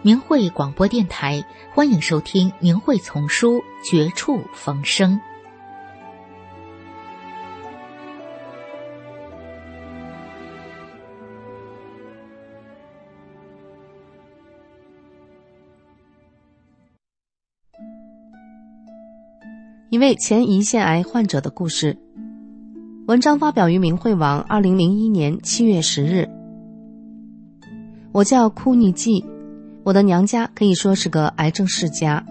明慧广播电台，欢迎收听《明慧丛书·绝处逢生》。一位前胰腺癌患者的故事。文章发表于明慧网，二零零一年七月十日。我叫库尼季。我的娘家可以说是个癌症世家，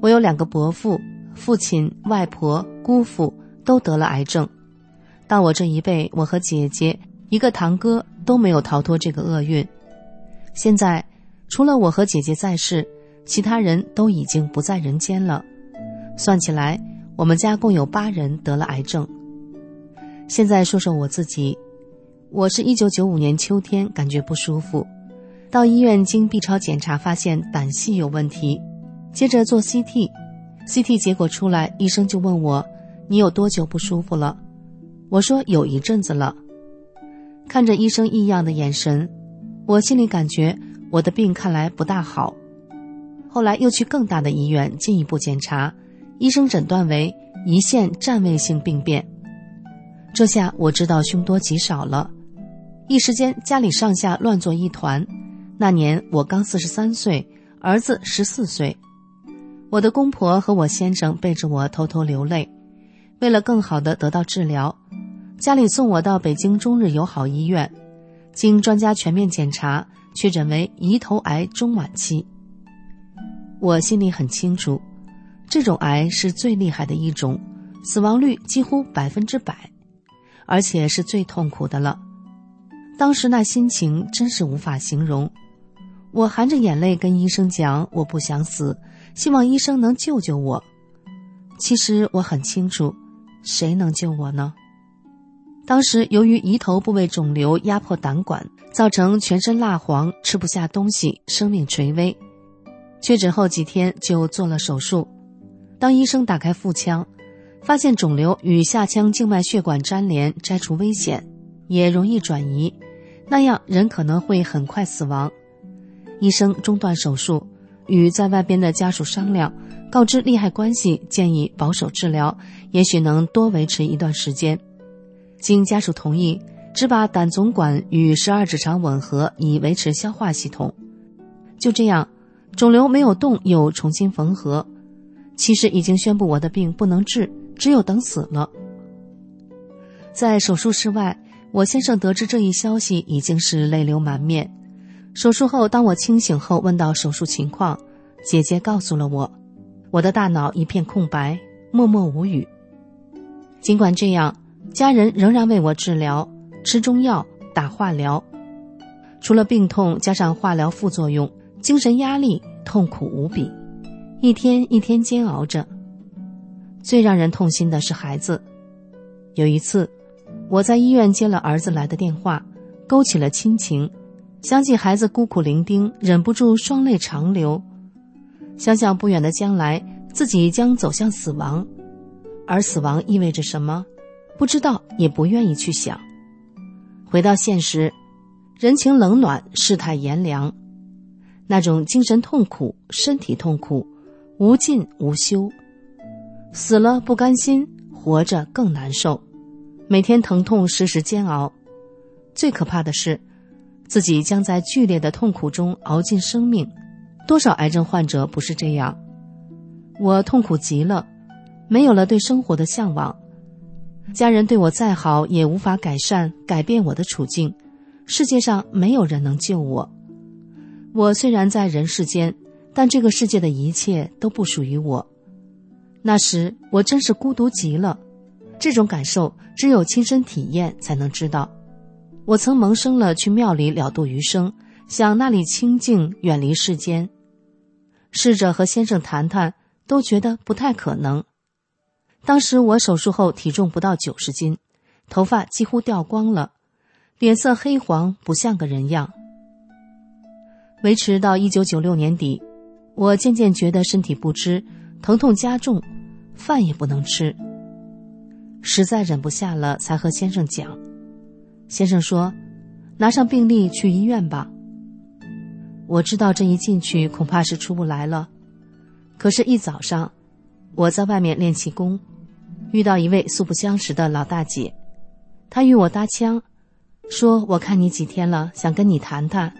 我有两个伯父，父亲、外婆、姑父都得了癌症。到我这一辈，我和姐姐、一个堂哥都没有逃脱这个厄运。现在，除了我和姐姐在世，其他人都已经不在人间了。算起来，我们家共有八人得了癌症。现在说说我自己，我是一九九五年秋天感觉不舒服。到医院经 B 超检查，发现胆系有问题，接着做 CT，CT 结果出来，医生就问我：“你有多久不舒服了？”我说：“有一阵子了。”看着医生异样的眼神，我心里感觉我的病看来不大好。后来又去更大的医院进一步检查，医生诊断为胰腺占位性病变。这下我知道凶多吉少了，一时间家里上下乱作一团。那年我刚四十三岁，儿子十四岁，我的公婆和我先生背着我偷偷流泪。为了更好的得到治疗，家里送我到北京中日友好医院，经专家全面检查，确诊为胰头癌中晚期。我心里很清楚，这种癌是最厉害的一种，死亡率几乎百分之百，而且是最痛苦的了。当时那心情真是无法形容。我含着眼泪跟医生讲：“我不想死，希望医生能救救我。”其实我很清楚，谁能救我呢？当时由于胰头部位肿瘤压迫胆管，造成全身蜡黄，吃不下东西，生命垂危。确诊后几天就做了手术。当医生打开腹腔，发现肿瘤与下腔静脉血管粘连，摘除危险，也容易转移，那样人可能会很快死亡。医生中断手术，与在外边的家属商量，告知利害关系，建议保守治疗，也许能多维持一段时间。经家属同意，只把胆总管与十二指肠吻合，以维持消化系统。就这样，肿瘤没有动，又重新缝合。其实已经宣布我的病不能治，只有等死了。在手术室外，我先生得知这一消息，已经是泪流满面。手术后，当我清醒后，问到手术情况，姐姐告诉了我，我的大脑一片空白，默默无语。尽管这样，家人仍然为我治疗，吃中药，打化疗。除了病痛，加上化疗副作用，精神压力痛苦无比，一天一天煎熬着。最让人痛心的是孩子。有一次，我在医院接了儿子来的电话，勾起了亲情。想起孩子孤苦伶仃，忍不住双泪长流。想想不远的将来，自己将走向死亡，而死亡意味着什么，不知道，也不愿意去想。回到现实，人情冷暖，世态炎凉，那种精神痛苦、身体痛苦，无尽无休。死了不甘心，活着更难受，每天疼痛，时时煎熬。最可怕的是。自己将在剧烈的痛苦中熬尽生命，多少癌症患者不是这样？我痛苦极了，没有了对生活的向往，家人对我再好也无法改善改变我的处境，世界上没有人能救我。我虽然在人世间，但这个世界的一切都不属于我。那时我真是孤独极了，这种感受只有亲身体验才能知道。我曾萌生了去庙里了度余生，想那里清静，远离世间。试着和先生谈谈，都觉得不太可能。当时我手术后体重不到九十斤，头发几乎掉光了，脸色黑黄，不像个人样。维持到一九九六年底，我渐渐觉得身体不支，疼痛加重，饭也不能吃。实在忍不下了，才和先生讲。先生说：“拿上病历去医院吧。”我知道这一进去恐怕是出不来了，可是，一早上，我在外面练气功，遇到一位素不相识的老大姐，她与我搭腔，说：“我看你几天了，想跟你谈谈，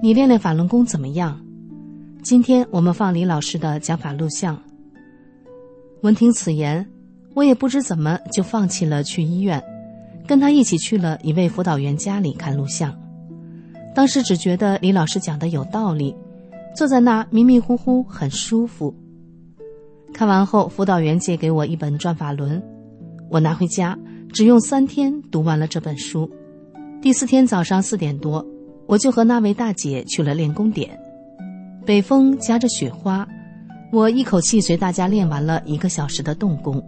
你练练法轮功怎么样？今天我们放李老师的讲法录像。”闻听此言，我也不知怎么就放弃了去医院，跟他一起去了一位辅导员家里看录像。当时只觉得李老师讲的有道理，坐在那迷迷糊糊很舒服。看完后，辅导员借给我一本《转法轮》，我拿回家，只用三天读完了这本书。第四天早上四点多，我就和那位大姐去了练功点。北风夹着雪花，我一口气随大家练完了一个小时的动功。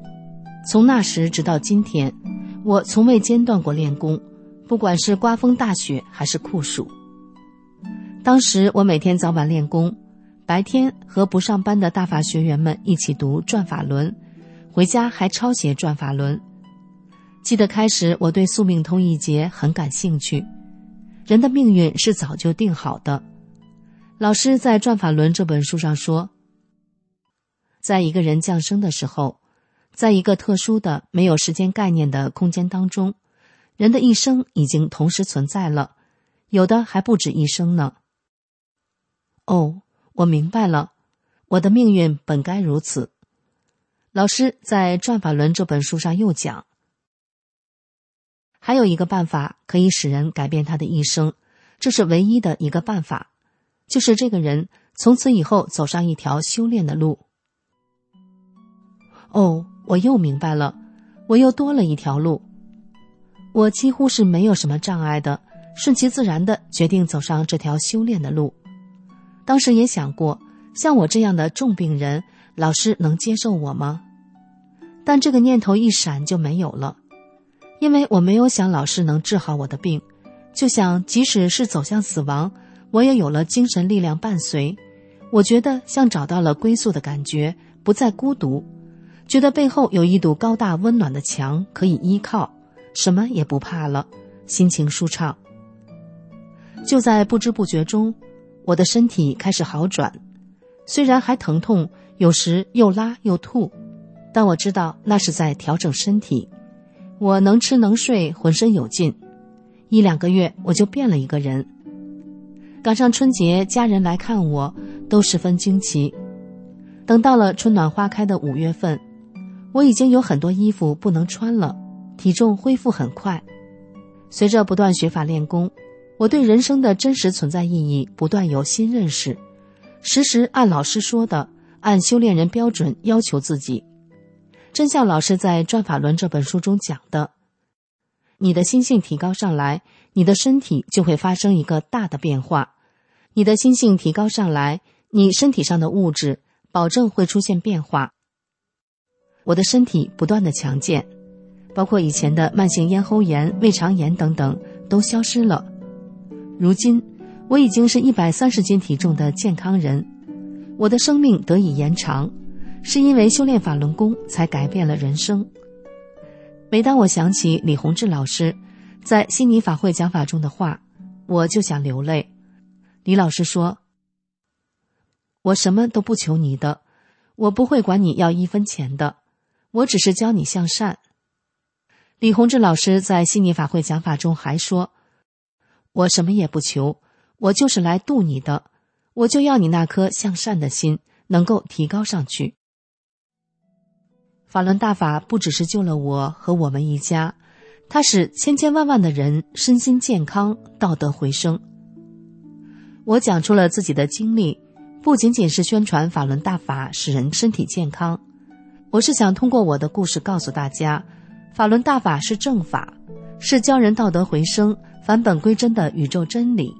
从那时直到今天，我从未间断过练功，不管是刮风大雪还是酷暑。当时我每天早晚练功，白天和不上班的大法学员们一起读《转法轮》，回家还抄写《转法轮》。记得开始我对宿命通一节很感兴趣，人的命运是早就定好的。老师在《转法轮》这本书上说，在一个人降生的时候，在一个特殊的没有时间概念的空间当中，人的一生已经同时存在了，有的还不止一生呢。哦，我明白了，我的命运本该如此。老师在《转法轮》这本书上又讲，还有一个办法可以使人改变他的一生，这是唯一的一个办法，就是这个人从此以后走上一条修炼的路。哦，我又明白了，我又多了一条路，我几乎是没有什么障碍的，顺其自然的决定走上这条修炼的路。当时也想过，像我这样的重病人，老师能接受我吗？但这个念头一闪就没有了，因为我没有想老师能治好我的病，就想即使是走向死亡，我也有了精神力量伴随。我觉得像找到了归宿的感觉，不再孤独，觉得背后有一堵高大温暖的墙可以依靠，什么也不怕了，心情舒畅。就在不知不觉中。我的身体开始好转，虽然还疼痛，有时又拉又吐，但我知道那是在调整身体。我能吃能睡，浑身有劲。一两个月我就变了一个人。赶上春节，家人来看我，都十分惊奇。等到了春暖花开的五月份，我已经有很多衣服不能穿了，体重恢复很快。随着不断学法练功。我对人生的真实存在意义不断有新认识，时时按老师说的，按修炼人标准要求自己。真像老师在《转法轮》这本书中讲的，你的心性提高上来，你的身体就会发生一个大的变化。你的心性提高上来，你身体上的物质保证会出现变化。我的身体不断的强健，包括以前的慢性咽喉炎、胃肠炎等等都消失了。如今，我已经是一百三十斤体重的健康人，我的生命得以延长，是因为修炼法轮功才改变了人生。每当我想起李洪志老师在悉尼法会讲法中的话，我就想流泪。李老师说：“我什么都不求你的，我不会管你要一分钱的，我只是教你向善。”李洪志老师在悉尼法会讲法中还说。我什么也不求，我就是来度你的，我就要你那颗向善的心能够提高上去。法轮大法不只是救了我和我们一家，它使千千万万的人身心健康、道德回升。我讲出了自己的经历，不仅仅是宣传法轮大法使人身体健康，我是想通过我的故事告诉大家，法轮大法是正法，是教人道德回升、返本归真的宇宙真理。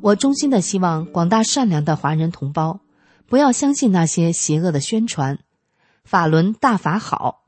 我衷心的希望广大善良的华人同胞，不要相信那些邪恶的宣传。法轮大法好。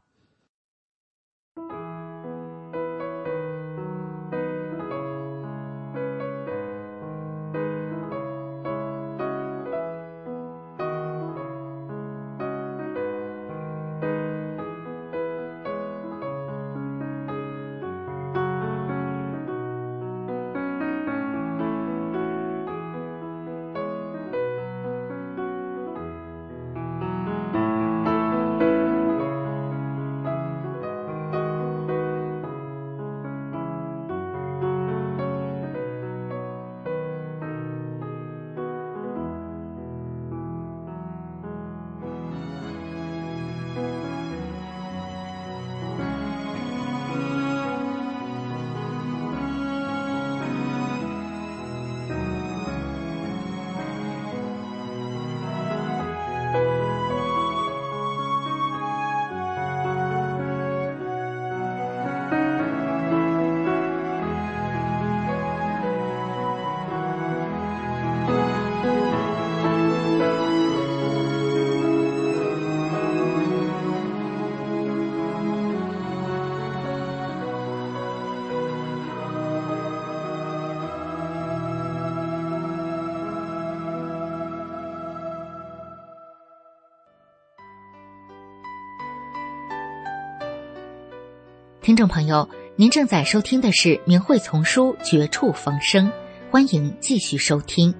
听众朋友，您正在收听的是《明慧丛书》《绝处逢生》，欢迎继续收听。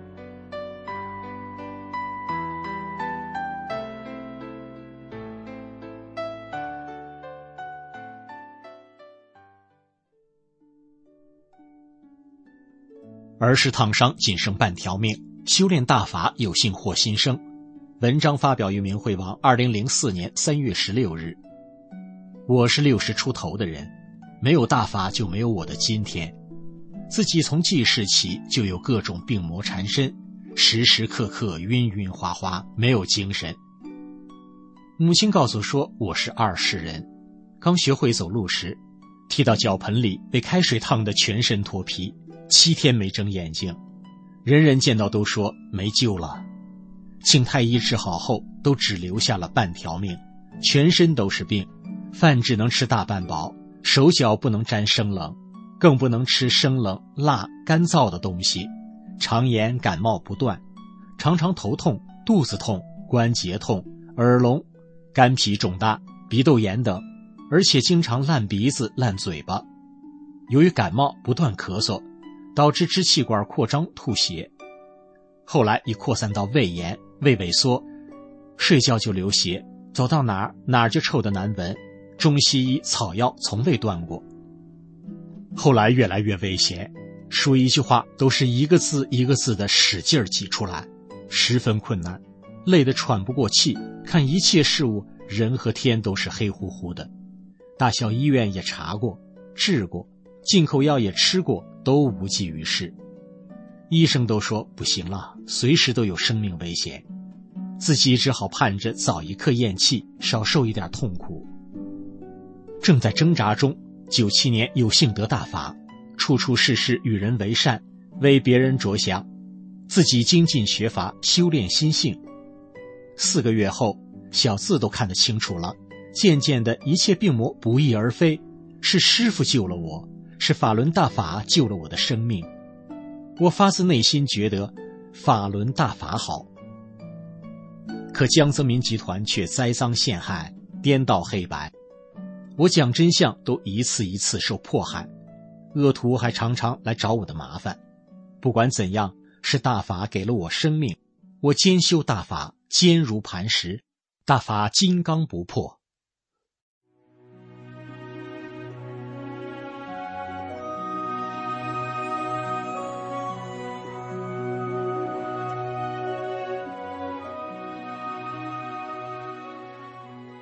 儿时烫伤，仅剩半条命，修炼大法，有幸获新生。文章发表于明慧网，二零零四年三月十六日。我是六十出头的人，没有大法就没有我的今天。自己从记事起就有各种病魔缠身，时时刻刻晕晕花花，没有精神。母亲告诉说我是二世人，刚学会走路时，踢到脚盆里被开水烫得全身脱皮，七天没睁眼睛，人人见到都说没救了。请太医治好后，都只留下了半条命，全身都是病。饭只能吃大半饱，手脚不能沾生冷，更不能吃生冷、辣、干燥的东西。常言感冒不断，常常头痛、肚子痛、关节痛、耳聋、肝脾肿大、鼻窦炎等，而且经常烂鼻子、烂嘴巴。由于感冒不断咳嗽，导致支气管扩张吐血，后来已扩散到胃炎、胃萎缩，睡觉就流血，走到哪儿哪儿就臭得难闻。中西医草药从未断过。后来越来越危险，说一句话都是一个字一个字的使劲儿挤出来，十分困难，累得喘不过气。看一切事物，人和天都是黑乎乎的。大小医院也查过、治过，进口药也吃过，都无济于事。医生都说不行了，随时都有生命危险，自己只好盼着早一刻咽气，少受一点痛苦。正在挣扎中，九七年有幸得大法，处处事事与人为善，为别人着想，自己精进学法，修炼心性。四个月后，小字都看得清楚了。渐渐的，一切病魔不翼而飞，是师傅救了我，是法轮大法救了我的生命。我发自内心觉得，法轮大法好。可江泽民集团却栽赃陷害，颠倒黑白。我讲真相都一次一次受迫害，恶徒还常常来找我的麻烦。不管怎样，是大法给了我生命，我兼修大法，坚如磐石，大法金刚不破。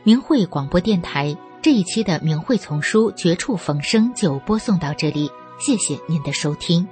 明慧广播电台。这一期的《明慧丛书》绝处逢生就播送到这里，谢谢您的收听。